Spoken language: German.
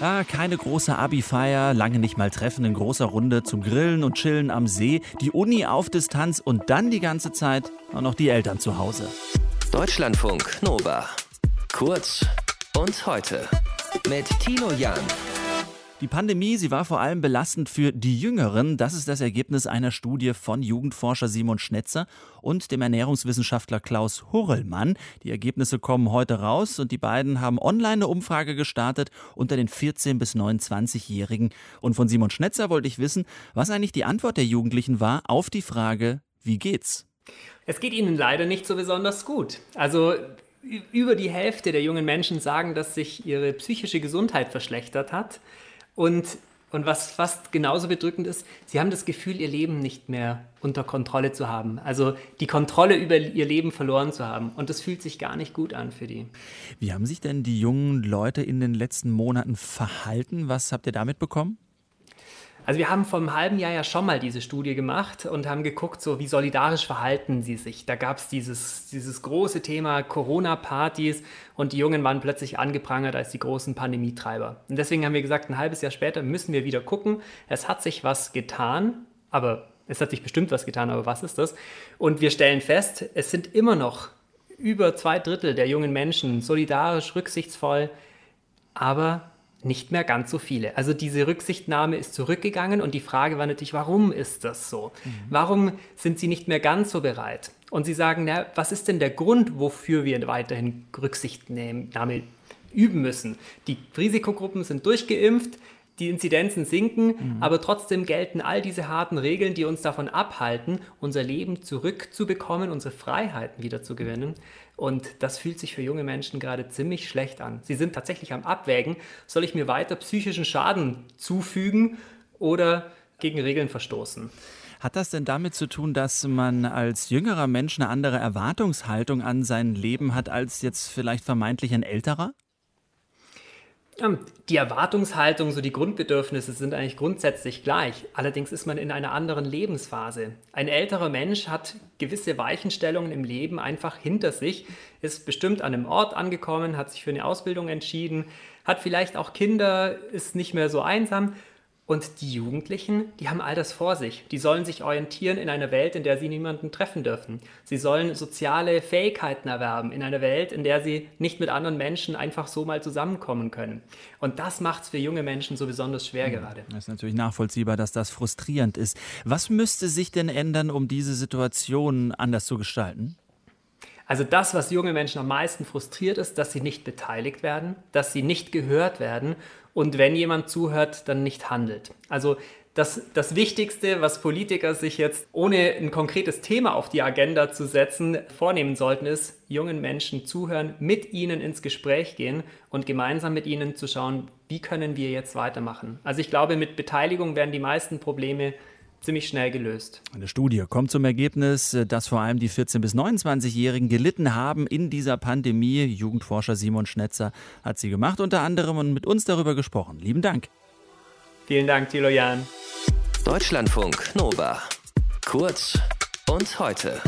Ah, keine große Abi-Feier, lange nicht mal Treffen in großer Runde zum Grillen und Chillen am See, die Uni auf Distanz und dann die ganze Zeit auch noch die Eltern zu Hause. Deutschlandfunk Nova. Kurz und heute mit Tino Jan. Die Pandemie, sie war vor allem belastend für die Jüngeren. Das ist das Ergebnis einer Studie von Jugendforscher Simon Schnetzer und dem Ernährungswissenschaftler Klaus Hurrellmann. Die Ergebnisse kommen heute raus und die beiden haben online eine Umfrage gestartet unter den 14- bis 29-Jährigen. Und von Simon Schnetzer wollte ich wissen, was eigentlich die Antwort der Jugendlichen war auf die Frage, wie geht's? Es geht ihnen leider nicht so besonders gut. Also über die Hälfte der jungen Menschen sagen, dass sich ihre psychische Gesundheit verschlechtert hat. Und, und was fast genauso bedrückend ist, sie haben das Gefühl, ihr Leben nicht mehr unter Kontrolle zu haben. Also die Kontrolle über ihr Leben verloren zu haben. Und das fühlt sich gar nicht gut an für die. Wie haben sich denn die jungen Leute in den letzten Monaten verhalten? Was habt ihr damit bekommen? Also wir haben vor einem halben Jahr ja schon mal diese Studie gemacht und haben geguckt, so wie solidarisch verhalten sie sich. Da gab es dieses, dieses große Thema Corona-Partys und die Jungen waren plötzlich angeprangert als die großen Pandemietreiber. Und deswegen haben wir gesagt, ein halbes Jahr später müssen wir wieder gucken. Es hat sich was getan, aber es hat sich bestimmt was getan, aber was ist das? Und wir stellen fest, es sind immer noch über zwei Drittel der jungen Menschen solidarisch, rücksichtsvoll, aber nicht mehr ganz so viele. Also diese Rücksichtnahme ist zurückgegangen und die Frage war natürlich, warum ist das so? Mhm. Warum sind sie nicht mehr ganz so bereit? Und sie sagen, na, was ist denn der Grund, wofür wir weiterhin Rücksichtnahme üben müssen? Die Risikogruppen sind durchgeimpft, die Inzidenzen sinken, mhm. aber trotzdem gelten all diese harten Regeln, die uns davon abhalten, unser Leben zurückzubekommen, unsere Freiheiten wiederzugewinnen. Und das fühlt sich für junge Menschen gerade ziemlich schlecht an. Sie sind tatsächlich am Abwägen, soll ich mir weiter psychischen Schaden zufügen oder gegen Regeln verstoßen. Hat das denn damit zu tun, dass man als jüngerer Mensch eine andere Erwartungshaltung an sein Leben hat als jetzt vielleicht vermeintlich ein älterer? Die Erwartungshaltung, so die Grundbedürfnisse sind eigentlich grundsätzlich gleich. Allerdings ist man in einer anderen Lebensphase. Ein älterer Mensch hat gewisse Weichenstellungen im Leben einfach hinter sich, ist bestimmt an einem Ort angekommen, hat sich für eine Ausbildung entschieden, hat vielleicht auch Kinder, ist nicht mehr so einsam und die Jugendlichen, die haben all das vor sich. Die sollen sich orientieren in einer Welt, in der sie niemanden treffen dürfen. Sie sollen soziale Fähigkeiten erwerben in einer Welt, in der sie nicht mit anderen Menschen einfach so mal zusammenkommen können. Und das macht es für junge Menschen so besonders schwer mhm. gerade. Das ist natürlich nachvollziehbar, dass das frustrierend ist. Was müsste sich denn ändern, um diese Situation anders zu gestalten? Also das, was junge Menschen am meisten frustriert, ist, dass sie nicht beteiligt werden, dass sie nicht gehört werden und wenn jemand zuhört, dann nicht handelt. Also das, das Wichtigste, was Politiker sich jetzt, ohne ein konkretes Thema auf die Agenda zu setzen, vornehmen sollten, ist, jungen Menschen zuhören, mit ihnen ins Gespräch gehen und gemeinsam mit ihnen zu schauen, wie können wir jetzt weitermachen. Also ich glaube, mit Beteiligung werden die meisten Probleme ziemlich schnell gelöst. Eine Studie kommt zum Ergebnis, dass vor allem die 14- bis 29-Jährigen gelitten haben in dieser Pandemie. Jugendforscher Simon Schnetzer hat sie gemacht unter anderem und mit uns darüber gesprochen. Lieben Dank. Vielen Dank, Thilo Jan. Deutschlandfunk Nova. Kurz und heute.